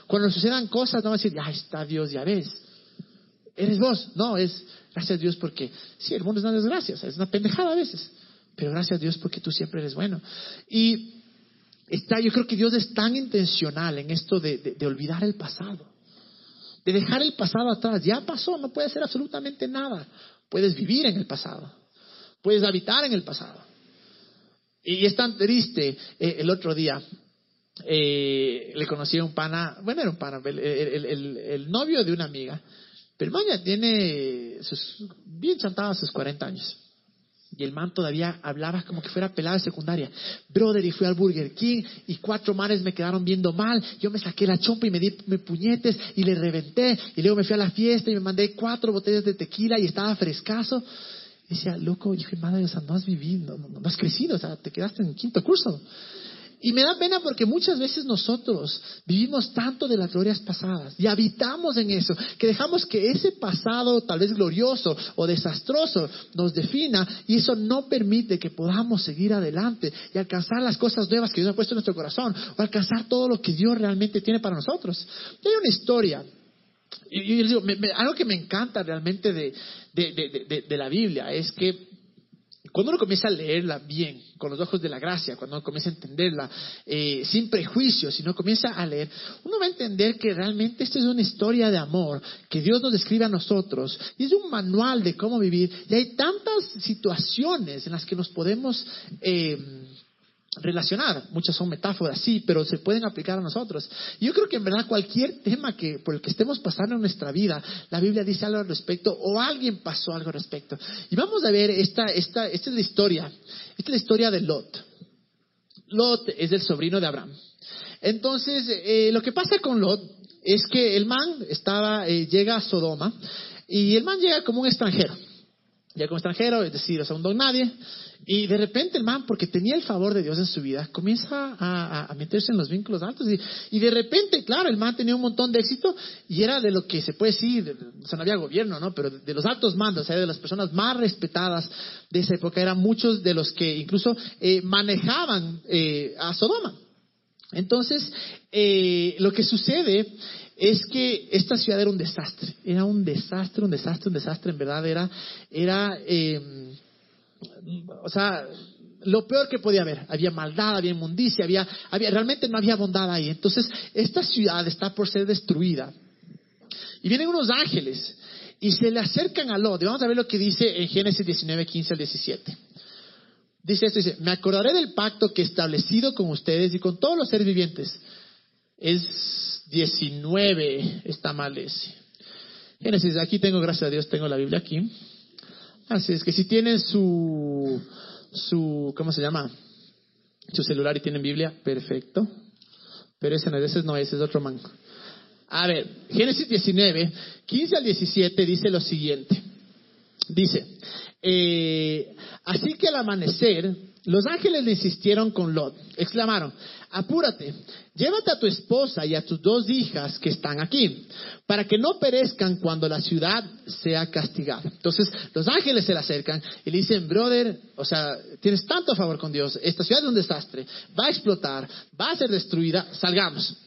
Cuando sucedan cosas, no vamos a decir, ya está Dios, ya ves. Eres vos. No, es gracias a Dios porque, sí, el mundo es una desgracia, es una pendejada a veces. Pero gracias a Dios porque tú siempre eres bueno. Y está, yo creo que Dios es tan intencional en esto de, olvidar el pasado, de dejar el pasado atrás. Ya pasó, no puede hacer absolutamente nada. Puedes vivir en el pasado, puedes habitar en el pasado. Y es tan triste, eh, el otro día eh, le conocí a un pana, bueno, era un pana, el, novio de una amiga, pero el tiene sus, bien chantado a sus 40 años. Y el man todavía hablaba como que fuera pelado de secundaria. Brother, y fui al Burger King y cuatro manes me quedaron viendo mal. Yo me saqué la chompa y me di me puñetes y le reventé. Y luego me fui a la fiesta y me mandé cuatro botellas de tequila y estaba frescazo. Y decía, loco, hijo madre, o sea, no has vivido, no has crecido, o sea, te quedaste en quinto curso. Y me da pena porque muchas veces nosotros vivimos tanto de las glorias pasadas y habitamos en eso, que dejamos que ese pasado, tal vez glorioso o desastroso, nos defina y eso no permite que podamos seguir adelante y alcanzar las cosas nuevas que Dios ha puesto en nuestro corazón o alcanzar todo lo que Dios realmente tiene para nosotros. Y hay una historia y, digo, algo que me encanta realmente de, de, la Biblia es que cuando uno comienza a leerla bien, con los ojos de la gracia, cuando uno comienza a entenderla eh, sin prejuicios, sino comienza a leer, uno va a entender que realmente esta es una historia de amor que Dios nos describe a nosotros y es un manual de cómo vivir. Y hay tantas situaciones en las que nos podemos eh, relacionar. Muchas son metáforas, sí, pero se pueden aplicar a nosotros. Yo creo que en verdad cualquier tema que por el que estemos pasando en nuestra vida, la Biblia dice algo al respecto o alguien pasó algo al respecto. Y vamos a ver esta, esta, esta es la historia. Esta es la historia de Lot. Lot es el sobrino de Abraham. Entonces, eh, lo que pasa con Lot es que el man estaba, eh, llega a Sodoma y el man llega como un extranjero. ya como extranjero, es decir, o sea, un don nadie. Y de repente el man, porque tenía el favor de Dios en su vida, comienza a, meterse en los vínculos altos. Y, de repente, claro, el man tenía un montón de éxito y era de lo que se puede decir, o sea, no había gobierno, ¿no? Pero de, los altos mandos, o sea, de las personas más respetadas de esa época, eran muchos de los que incluso eh, manejaban eh, a Sodoma. Entonces, eh, lo que sucede es que esta ciudad era un desastre, era un desastre, un desastre, un desastre, en verdad era, era, eh, o sea, lo peor que podía haber. Había maldad, había inmundicia, había, había, realmente no había bondad ahí. Entonces, esta ciudad está por ser destruida. Y vienen unos ángeles y se le acercan a Lot. Vamos a ver lo que dice en Génesis 19, 15 al 17. Dice esto, dice, me acordaré del pacto que he establecido con ustedes y con todos los seres vivientes. Es 19, está mal ese. Génesis, aquí tengo, gracias a Dios, tengo la Biblia aquí. Así es que si tienen su, su, ¿cómo se llama? Su celular y tienen Biblia, perfecto. Pero ese no, ese no ese es otro mango. A ver, Génesis 19, 15 al 17 dice lo siguiente. Dice, eh, así que al amanecer, los ángeles le insistieron con Lot, exclamaron, apúrate, llévate a tu esposa y a tus dos hijas que están aquí, para que no perezcan cuando la ciudad sea castigada. Entonces los ángeles se le acercan y le dicen, brother, o sea, tienes tanto favor con Dios, esta ciudad es un desastre, va a explotar, va a ser destruida, salgamos.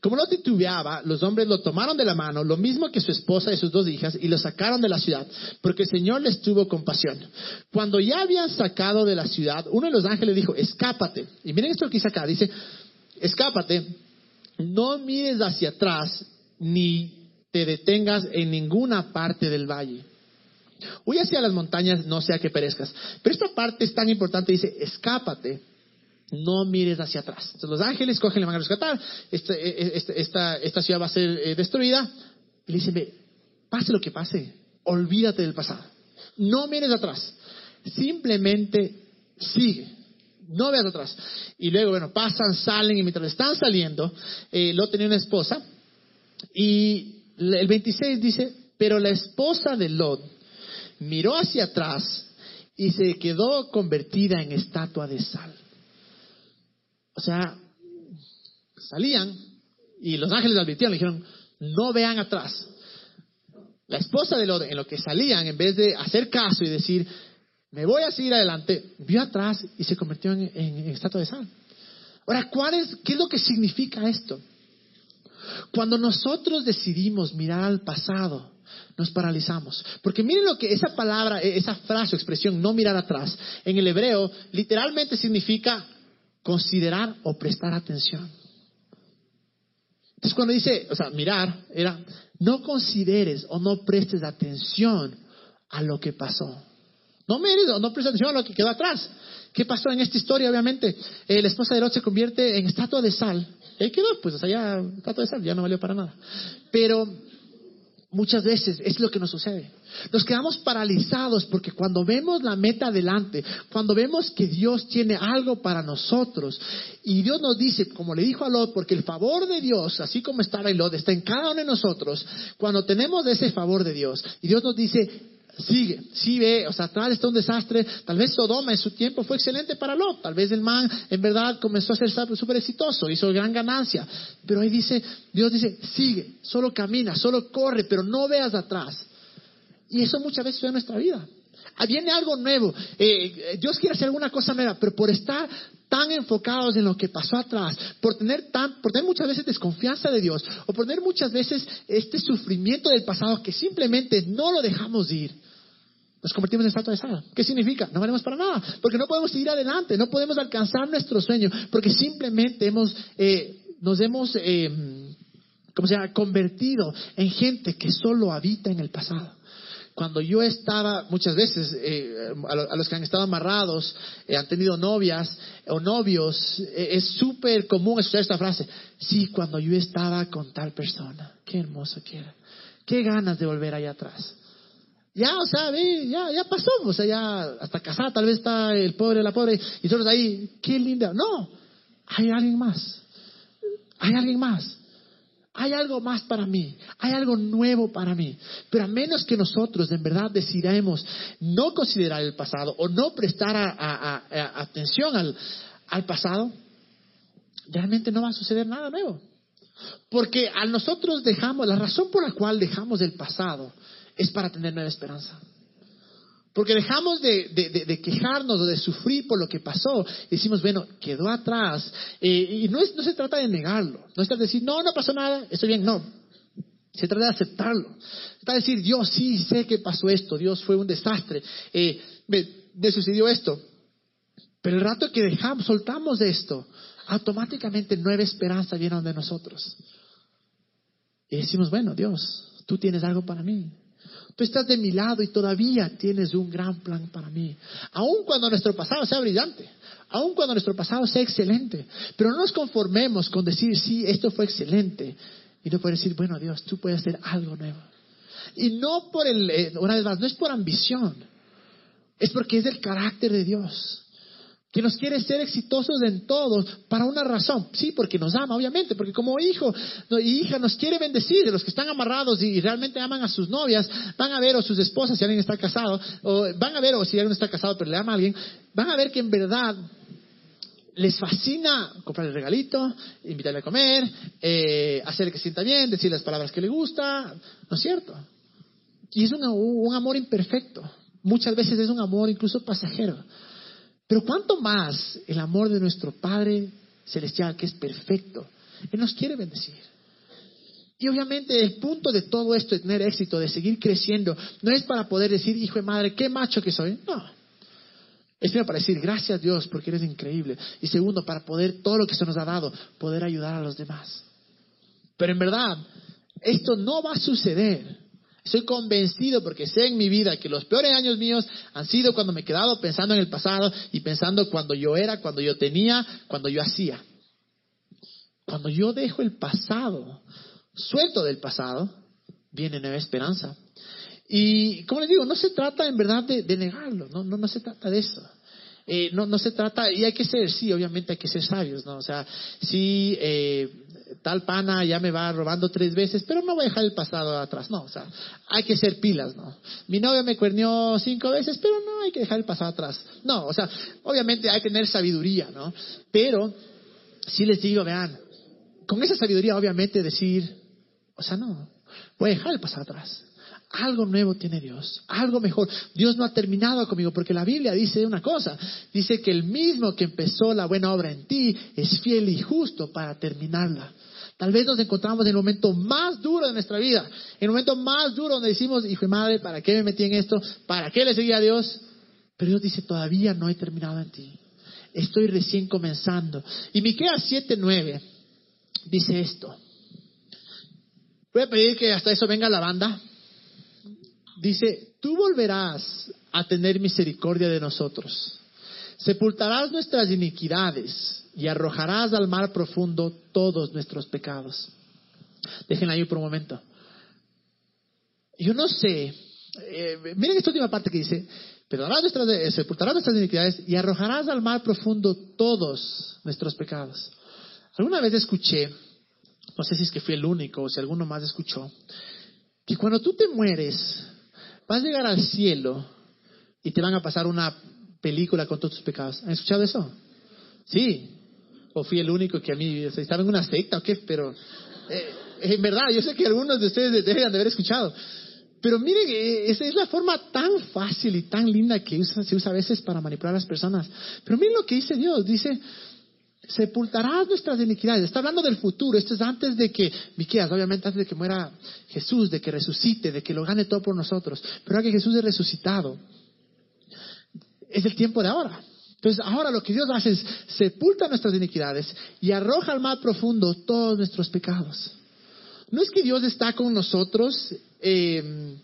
Como no titubeaba, los hombres lo tomaron de la mano, lo mismo que su esposa y sus dos hijas, y lo sacaron de la ciudad, porque el Señor les tuvo compasión. Cuando ya habían sacado de la ciudad, uno de los ángeles dijo, escápate. Y miren esto que dice acá, dice, escápate, no mires hacia atrás, ni te detengas en ninguna parte del valle. Huye hacia las montañas, no sea que perezcas. Pero esta parte es tan importante, dice, escápate no mires hacia atrás. Entonces los ángeles cogen, le van a rescatar, esta, e, e, este, esta, esta ciudad va a ser eh, destruida. Y le dicen, pase lo que pase, olvídate del pasado. No mires atrás, simplemente sigue. No veas atrás. Y luego, bueno, pasan, salen, y mientras están saliendo, eh, Lot tenía una esposa. Y el 26 dice, pero la esposa de Lot miró hacia atrás y se quedó convertida en estatua de sal. O sea, salían y los ángeles advirtieron, le dijeron, no vean atrás. La esposa de Lot, en lo que salían, en vez de hacer caso y decir, me voy a seguir adelante, vio atrás y se convirtió en, en estatua de sal. Ahora, ¿cuál es, ¿qué es lo que significa esto? Cuando nosotros decidimos mirar al pasado, nos paralizamos. Porque miren lo que esa palabra, esa frase o expresión, no mirar atrás, en el hebreo literalmente significa considerar o prestar atención. Entonces cuando dice, o sea, mirar, era, no consideres o no prestes atención a lo que pasó. No mires o no prestes atención a lo que quedó atrás. ¿Qué pasó en esta historia? Obviamente, eh, la esposa de Lot se convierte en estatua de sal. Ahí quedó, pues, o sea, ya estatua de sal, ya no valió para nada. Pero Muchas veces es lo que nos sucede. Nos quedamos paralizados porque cuando vemos la meta adelante, cuando vemos que Dios tiene algo para nosotros y Dios nos dice, como le dijo a Lot, porque el favor de Dios, así como estaba en Lot, está en cada uno de nosotros, cuando tenemos ese favor de Dios y Dios nos dice, sigue, sí ve, o sea, atrás está un desastre. Tal vez Sodoma en su tiempo fue excelente para Lot. Tal vez el man en verdad comenzó a ser súper exitoso, hizo gran ganancia. Pero ahí dice, Dios dice, sigue, solo camina, solo corre, pero no veas atrás. Y eso muchas veces en nuestra vida. Viene algo nuevo. Eh, Dios quiere hacer alguna cosa nueva, pero por estar tan enfocados en lo que pasó atrás, por tener, tan, por tener muchas veces desconfianza de Dios, o por tener muchas veces este sufrimiento del pasado que simplemente no lo dejamos ir, nos convertimos en estatua de sal. ¿Qué significa? No valemos para nada, porque no podemos seguir adelante, no podemos alcanzar nuestro sueño, porque simplemente hemos, eh, nos hemos, eh, ¿cómo se llama?, convertido en gente que solo habita en el pasado. Cuando yo estaba, muchas veces, eh, a, los que han estado amarrados, eh, han tenido novias o novios, es súper común escuchar esta frase. Sí, cuando yo estaba con tal persona, qué hermoso que era. Qué ganas de volver allá atrás. Ya, o sea, ya, ya pasó, o sea, ya hasta casada tal vez está el pobre, la pobre, y nosotros ahí, qué linda. No, hay alguien más, hay alguien más, hay algo más para mí, hay algo nuevo para mí. Pero a menos que nosotros en verdad decidamos no considerar el pasado o no prestar atención al, al pasado, realmente no va a suceder nada nuevo. Porque a nosotros dejamos, la razón por la cual dejamos el pasado es para tener nueva esperanza. Porque dejamos de, quejarnos o de sufrir por lo que pasó. Decimos, bueno, quedó atrás. Eh, y no, es, no se trata de negarlo. No se trata de decir, no, no pasó nada, estoy bien. No. Se trata de aceptarlo. Se trata de decir, Dios sí sé que pasó esto. Dios fue un desastre. Eh, me, sucedió esto. Pero el rato que dejamos, soltamos de esto, automáticamente nueva esperanza viene donde nosotros. Y decimos, bueno, Dios, tú tienes algo para mí. Tú estás de mi lado y todavía tienes un gran plan para mí. Aun cuando nuestro pasado sea brillante, aun cuando nuestro pasado sea excelente, pero no nos conformemos con decir, sí, esto fue excelente. Y no poder decir, bueno, Dios, tú puedes hacer algo nuevo. Y no por el, eh, una vez más, no es por ambición, es porque es el carácter de Dios que nos quiere ser exitosos en todo para una razón. Sí, porque nos ama, obviamente, porque como hijo y hija nos quiere bendecir. De los que están amarrados y realmente aman a sus novias, van a ver, o sus esposas, si alguien está casado, o van a ver, o si alguien está casado pero le ama a alguien, van a ver que en verdad les fascina comprarle el regalito, invitarle a comer, eh, hacerle que sienta bien, decir las palabras que le gusta, ¿no es cierto? Y es un amor imperfecto. Muchas veces es un amor incluso pasajero. Pero cuánto más el amor de nuestro Padre Celestial, que es perfecto, Él nos quiere bendecir. Y obviamente el punto de todo esto de tener éxito, de seguir creciendo, no es para poder decir, hijo de madre, qué macho que soy. No. Es para decir, gracias Dios porque eres increíble. Y segundo, para poder, todo lo que se nos ha dado, poder ayudar a los demás. Pero en verdad, esto no va a suceder Estoy convencido porque sé en mi vida que los peores años míos han sido cuando me he quedado pensando en el pasado y pensando cuando yo era, cuando yo tenía, cuando yo hacía. Cuando yo dejo el pasado, suelto del pasado, viene nueva esperanza. Y como les digo, no se trata en verdad de, negarlo, no, no, no se trata de eso. Eh, no, no se trata, y hay que ser, sí, obviamente hay que ser sabios, ¿no? O sea, sí, eh, tal pana ya me va robando tres veces, pero no voy a dejar el pasado atrás, no, o sea, hay que ser pilas, ¿no? Mi novia me cuernió cinco veces, pero no hay que dejar el pasado atrás. No, o sea, obviamente hay que tener sabiduría, ¿no? Pero, sí les digo, vean, con esa sabiduría obviamente decir, o sea, no, voy a dejar el pasado atrás. Algo nuevo tiene Dios, algo mejor. Dios no ha terminado conmigo, porque la Biblia dice una cosa, dice que el mismo que empezó la buena obra en ti es fiel y justo para terminarla. Tal vez nos encontramos en el momento más duro de nuestra vida, en el momento más duro donde decimos, hijo de madre, ¿para qué me metí en esto? ¿Para qué le seguí a Dios? Pero Dios dice, todavía no he terminado en ti. Estoy recién comenzando. Y Miqueas 7:9 dice esto. Voy a pedir que hasta eso venga la banda dice, tú volverás a tener misericordia de nosotros, sepultarás nuestras iniquidades y arrojarás al mar profundo todos nuestros pecados. Déjenla ahí por un momento. Yo no sé, eh, miren esta última parte que dice, nuestras, eh, sepultarás nuestras iniquidades y arrojarás al mar profundo todos nuestros pecados. Alguna vez escuché, no sé si es que fui el único o si alguno más escuchó, que cuando tú te mueres, Vas a llegar al cielo y te van a pasar una película con todos tus pecados. ¿Han escuchado eso? Sí. O fui el único que a mí estaba en una secta o qué, pero eh, en verdad, yo sé que algunos de ustedes deberían de haber escuchado. Pero miren, eh, esa es la forma tan fácil y tan linda que se usa a veces para manipular a las personas. Pero miren lo que dice Dios. Dice, sepultarás nuestras iniquidades. Está hablando del futuro. Esto es antes de que, Miqueas, obviamente antes de que muera Jesús, de que resucite, de que lo gane todo por nosotros. Pero ahora que Jesús es resucitado, es el tiempo de ahora. Entonces, ahora lo que Dios hace es sepulta nuestras iniquidades y arroja al mar profundo todos nuestros pecados. No es que Dios está con nosotros, eh,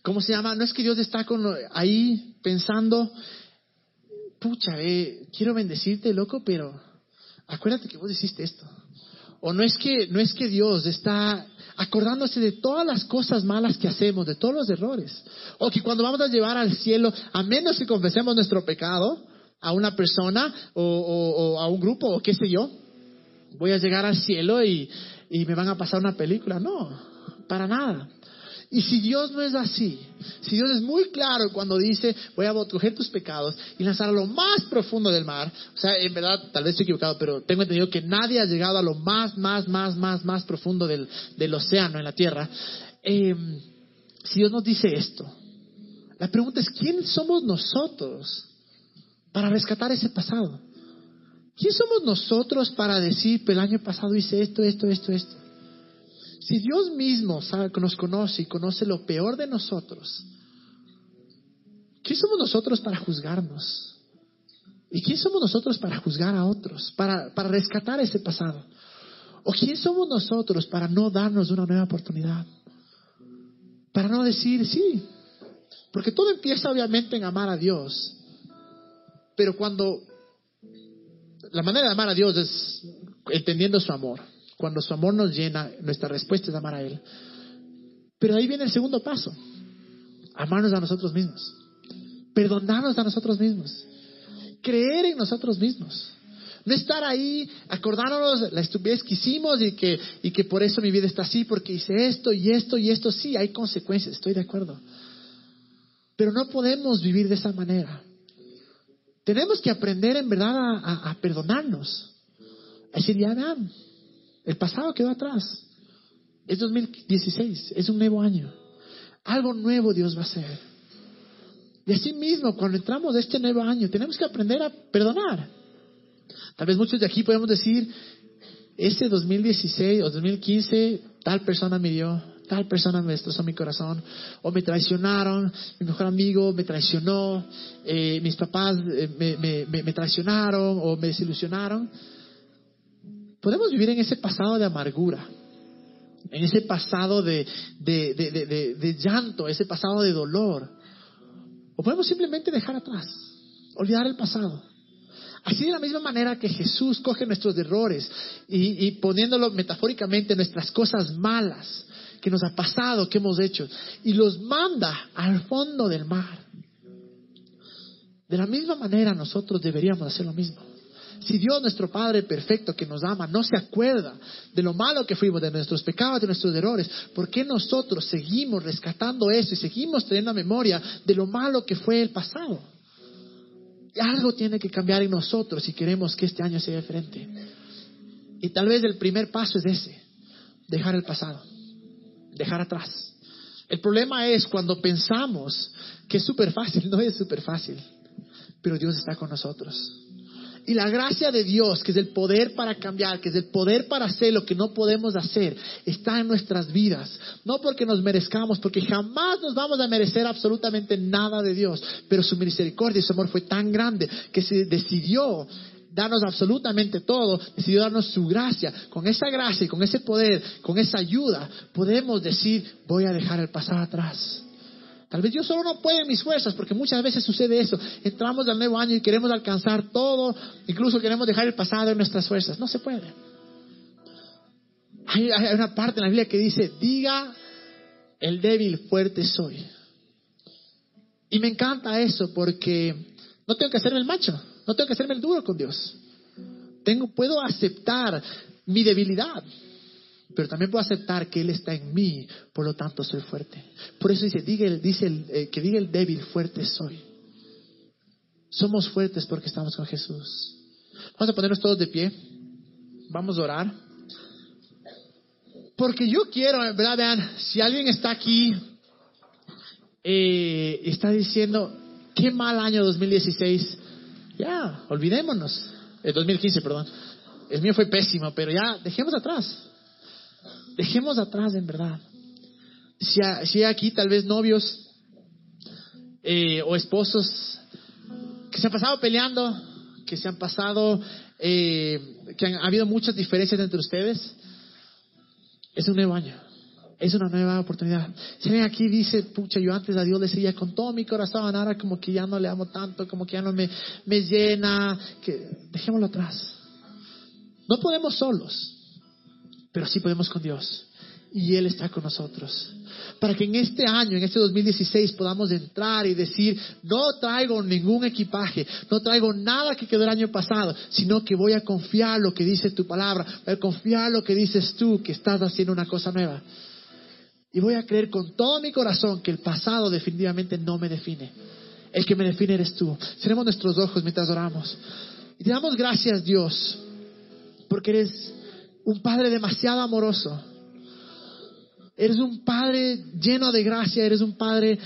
¿cómo se llama? No es que Dios está con, ahí pensando, pucha, eh, quiero bendecirte, loco, pero acuérdate que vos hiciste esto. O no es que, no es que Dios está acordándose de todas las cosas malas que hacemos, de todos los errores. O que cuando vamos a llevar al cielo, a menos que confesemos nuestro pecado a una persona o, a un grupo o qué sé yo, voy a llegar al cielo y y me van a pasar una película. No, para nada. Y si Dios no es así, si Dios es muy claro cuando dice, voy a coger tus pecados y lanzar a lo más profundo del mar, o sea, en verdad, tal vez estoy equivocado, pero tengo entendido que nadie ha llegado a lo más, más, más, más, más profundo del, del océano en la tierra. Eh, si Dios nos dice esto, la pregunta es, ¿quién somos nosotros para rescatar ese pasado? ¿Quién somos nosotros para decir, el año pasado hice esto, esto, esto, esto? Si Dios mismo sabe, nos conoce y conoce lo peor de nosotros, ¿quién somos nosotros para juzgarnos? ¿Y quién somos nosotros para juzgar a otros, para, para rescatar ese pasado? ¿O quién somos nosotros para no darnos una nueva oportunidad? Para no decir, sí, porque todo empieza obviamente en amar a Dios, pero cuando la manera de amar a Dios es entendiendo su amor. Cuando su amor nos llena, nuestra respuesta es amar a Él. Pero ahí viene el segundo paso, amarnos a nosotros mismos, perdonarnos a nosotros mismos, creer en nosotros mismos. No estar ahí acordándonos la estupidez que hicimos y que, y que por eso mi vida está así, porque hice esto y esto y esto. Sí, hay consecuencias, estoy de acuerdo. Pero no podemos vivir de esa manera. Tenemos que aprender en verdad a, perdonarnos. A decir, ya el pasado quedó atrás. Es 2016, es un nuevo año. Algo nuevo Dios va a hacer. Y así mismo, cuando entramos a este nuevo año, tenemos que aprender a perdonar. Tal vez muchos de aquí podemos decir, ese 2016 o 2015, tal persona me dio, tal persona me destrozó mi corazón, o me traicionaron, mi mejor amigo me traicionó, eh, mis papás eh, me, traicionaron o me desilusionaron. Podemos vivir en ese pasado de amargura, en ese pasado de, de llanto, ese pasado de dolor. O podemos simplemente dejar atrás, olvidar el pasado. Así de la misma manera que Jesús coge nuestros errores y, y, poniéndolo metafóricamente nuestras cosas malas que nos ha pasado, que hemos hecho, y los manda al fondo del mar. De la misma manera nosotros deberíamos hacer lo mismo. Si Dios, nuestro Padre perfecto que nos ama, no se acuerda de lo malo que fuimos, de nuestros pecados, de nuestros errores, ¿por qué nosotros seguimos rescatando eso y seguimos teniendo memoria de lo malo que fue el pasado? Algo tiene que cambiar en nosotros si queremos que este año sea diferente. Y tal vez el primer paso es ese, dejar el pasado dejar atrás. El problema es cuando pensamos que es súper fácil, no es súper fácil, pero Dios está con nosotros. Y la gracia de Dios, que es el poder para cambiar, que es el poder para hacer lo que no podemos hacer, está en nuestras vidas. No porque nos merezcamos, porque jamás nos vamos a merecer absolutamente nada de Dios. Pero su misericordia y su amor fue tan grande que se decidió darnos absolutamente todo, decidió darnos su gracia. Con esa gracia y con ese poder, con esa ayuda, podemos decir, voy a dejar el pasado atrás. Tal vez yo solo no puedo en mis fuerzas, porque muchas veces sucede eso. Entramos al nuevo año y queremos alcanzar todo, incluso queremos dejar el pasado en nuestras fuerzas. No se puede. Hay, una parte en la Biblia que dice, diga el débil, fuerte soy. Y me encanta eso porque no tengo que hacerme el macho. No tengo que hacerme el duro con Dios. Tengo, puedo aceptar mi debilidad, pero también puedo aceptar que Él está en mí, por lo tanto soy fuerte. Por eso dice, diga dice eh, que diga el débil, fuerte soy. Somos fuertes porque estamos con Jesús. Vamos a ponernos todos de pie. Vamos a orar. Porque yo quiero, ¿verdad? Vean, si alguien está aquí eh, está diciendo, qué mal año 2016, ya, olvidémonos. El 2015, perdón. El mío fue pésimo, pero ya, dejemos atrás. Dejemos atrás, en verdad. Si, hay aquí tal vez novios eh, o esposos que se han pasado peleando, que se han pasado, eh, que han ha habido muchas diferencias entre ustedes, es un nuevo año. Es una nueva oportunidad. Si alguien aquí dice, pucha, yo antes a Dios le seguía con todo mi corazón, ahora como que ya no le amo tanto, como que ya no me, me llena, que dejémoslo atrás. No podemos solos, pero sí podemos con Dios. y Él está con nosotros. Para que en este año, en este 2016, podamos entrar y decir, no traigo ningún equipaje, no traigo nada que quedó el año pasado, sino que voy a confiar lo que dice tu palabra, voy a confiar lo que dices tú, que estás haciendo una cosa nueva. Y voy a creer con todo mi corazón que el pasado definitivamente no me define. El que me define eres tú. Seremos nuestros ojos mientras oramos. Y te damos gracias, Dios, porque eres un Padre demasiado amoroso. Eres un Padre lleno de gracia, eres un Padre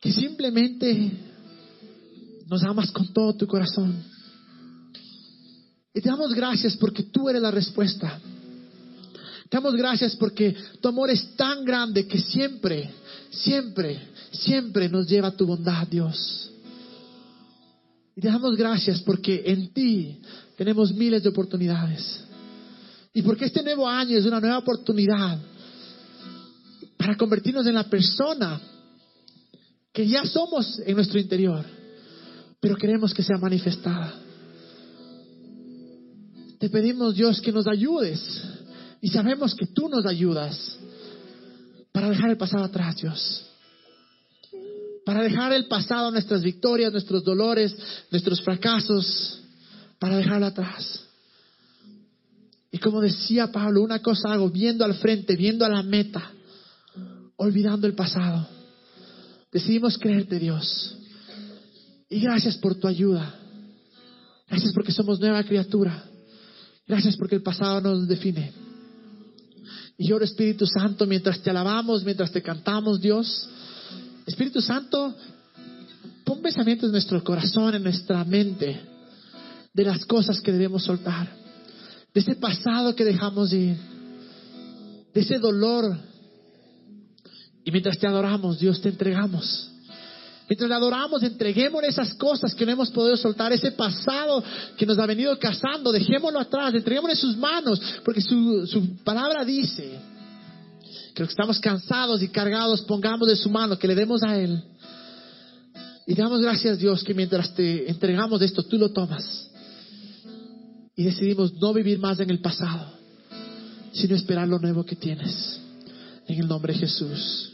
que simplemente nos amas con todo tu corazón. Y te damos gracias porque tú eres la respuesta. Te damos gracias porque tu amor es tan grande que siempre, siempre, siempre nos lleva a tu bondad, Dios. Y te damos gracias porque en ti tenemos miles de oportunidades. Y porque este nuevo año es una nueva oportunidad para convertirnos en la persona que ya somos en nuestro interior, pero queremos que sea manifestada. Te pedimos, Dios, que nos ayudes y sabemos que tú nos ayudas para dejar el pasado atrás, Dios. Para dejar el pasado, nuestras victorias, nuestros dolores, nuestros fracasos, para dejarlo atrás. Y como decía Pablo, una cosa hago, viendo al frente, viendo a la meta, olvidando el pasado. Decidimos creerte, Dios. Y gracias por tu ayuda. Gracias porque somos nueva criatura. Gracias porque el pasado nos define. Y lloro, Espíritu Santo, mientras te alabamos, mientras te cantamos, Dios. Espíritu Santo, pon pensamientos en nuestro corazón, en nuestra mente, de las cosas que debemos soltar, de ese pasado que dejamos ir, de ese dolor. Y mientras te adoramos, Dios, te entregamos. Mientras le adoramos, entreguemos esas cosas que no hemos podido soltar, ese pasado que nos ha venido cazando, dejémoslo atrás, entreguémoslo en sus manos, porque su, su palabra dice que los que estamos cansados y cargados, pongamos de su mano, que le demos a Él. Y damos gracias, Dios, que mientras te entregamos esto, tú lo tomas. Y decidimos no vivir más en el pasado, sino esperar lo nuevo que tienes. En el nombre de Jesús.